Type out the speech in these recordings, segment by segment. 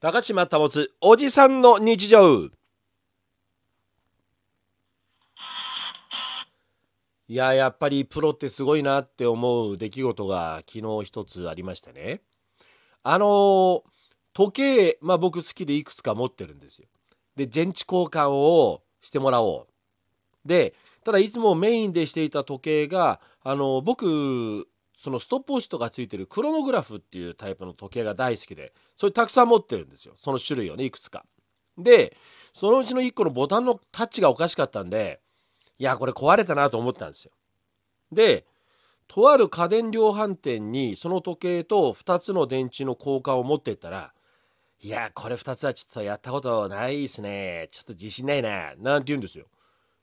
高島保つおじさんの日常。いややっぱりプロってすごいなって思う出来事が昨日一つありましてね。あの時計まあ僕好きでいくつか持ってるんですよ。で電池交換をしてもらおう。でただいつもメインでしていた時計があの僕そのストップウォッチとかついてるクロノグラフっていうタイプの時計が大好きでそれたくさん持ってるんですよ。その種類をねいくつか。でそのうちの1個のボタンのタッチがおかしかったんでいやこれ壊れたなと思ったんですよ。でとある家電量販店にその時計と2つの電池の交換を持ってったらいやこれ2つはちょっとやったことないですね。ちょっと自信ないな。なんて言うんですよ。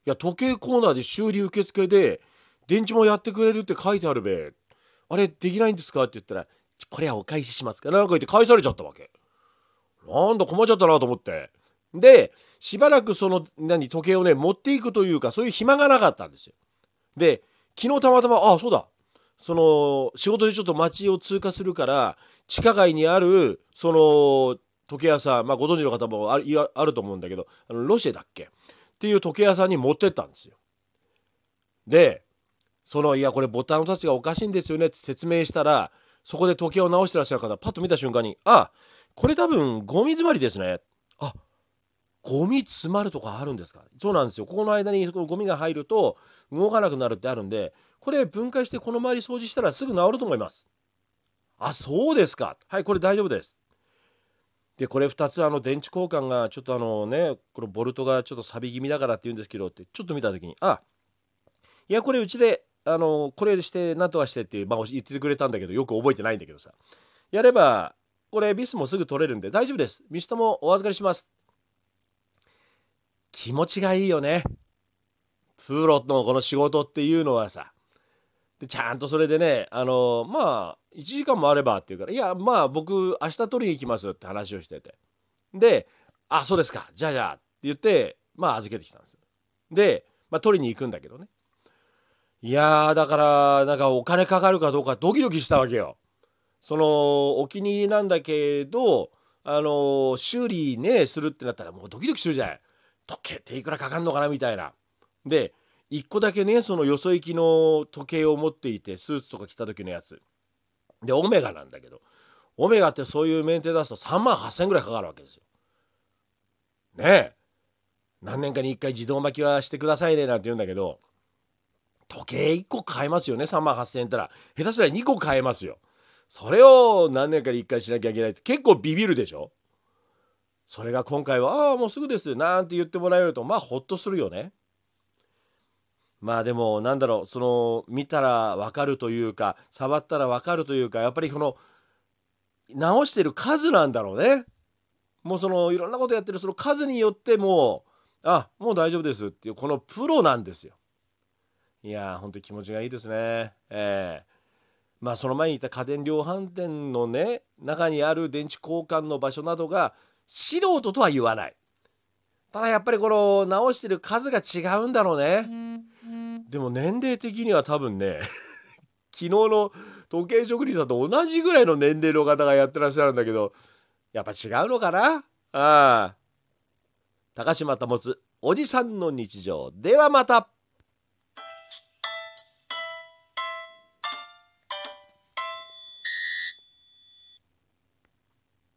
いや時計コーナーで修理受付で電池もやってくれるって書いてあるべ。あれできないんですか？って言ったらこれはお返ししますか？なんか言って返されちゃったわけ。なんだ困っちゃったなと思って。でしばらくその何時計をね持っていくというかそういう暇がなかったんですよ。で昨日たまたまあそうだ。その仕事でちょっと街を通過するから地下街にあるその時計屋さんまあご存知の方もああると思うんだけどあのロシェだっけ？っていう時計屋さんに持ってったんですよ。でそのいやこれボタンのタッチがおかしいんですよねって説明したらそこで時計を直してらっしゃる方パッと見た瞬間にあこれ多分ゴミ詰まりですね。あゴミ詰まるとかあるんですか？そうなんですよ。ここの間にこゴミが入ると動かなくなるってあるんでこれ分解してこの周り掃除したらすぐ治ると思います。あそうですか。はいこれ大丈夫です。でこれ2つあの電池交換がちょっとあのねこのボルトがちょっと錆び気味だからって言うんですけどってちょっと見た時にあいやこれうちであのこれして何とかしてって、まあ、言ってくれたんだけどよく覚えてないんだけどさ。やればこれビスもすぐ取れるんで大丈夫です。ミストもお預かりします。気持ちがいいよね。プロのこの仕事っていうのはさ。でちゃんとそれでねあのまあ1時間もあればって言うから「いやまあ僕明日取りに行きます」って話をしてて。で「あそうですか。じゃあじゃあ」って言ってまあ預けてきたんですよ。で、まあ、取りに行くんだけどね。いやーだからなんかお金かかるかどうかドキドキしたわけよ。そのお気に入りなんだけどあの修理ねするってなったらもうドキドキするじゃない時計っていくらかかんのかなみたいな。で1個だけねそのよそ行きの時計を持っていてスーツとか着た時のやつ。でオメガなんだけどオメガってそういうメンテ出すと3万8,000円ぐらいかかるわけですよ。ねえ何年かに1回自動巻きはしてくださいねなんて言うんだけど時計1個買えますよね。3万8,000円ったら下手したら2個買えますよ。それを何年かに1回しなきゃいけないって。結構ビビるでしょ。それが今回は「ああもうすぐです」なんて言ってもらえるとまあほっとするよね。まあでもなんだろう。その見たら分かるというか触ったら分かるというかやっぱりこの直してる数なんだろうね。もうそのいろんなことやってるその数によってもあもう大丈夫ですっていうこのプロなんですよ。いやー、ほんと気持ちがいいですね。えー、まあその前に言った家電量販店のね、中にある電池交換の場所などが素人とは言わない。ただやっぱりこの直してる数が違うんだろうね。でも年齢的には多分ね、昨日の時計職人さんと同じぐらいの年齢の方がやってらっしゃるんだけど、やっぱ違うのかな？ああ。高島保おじさんの日常。ではまた。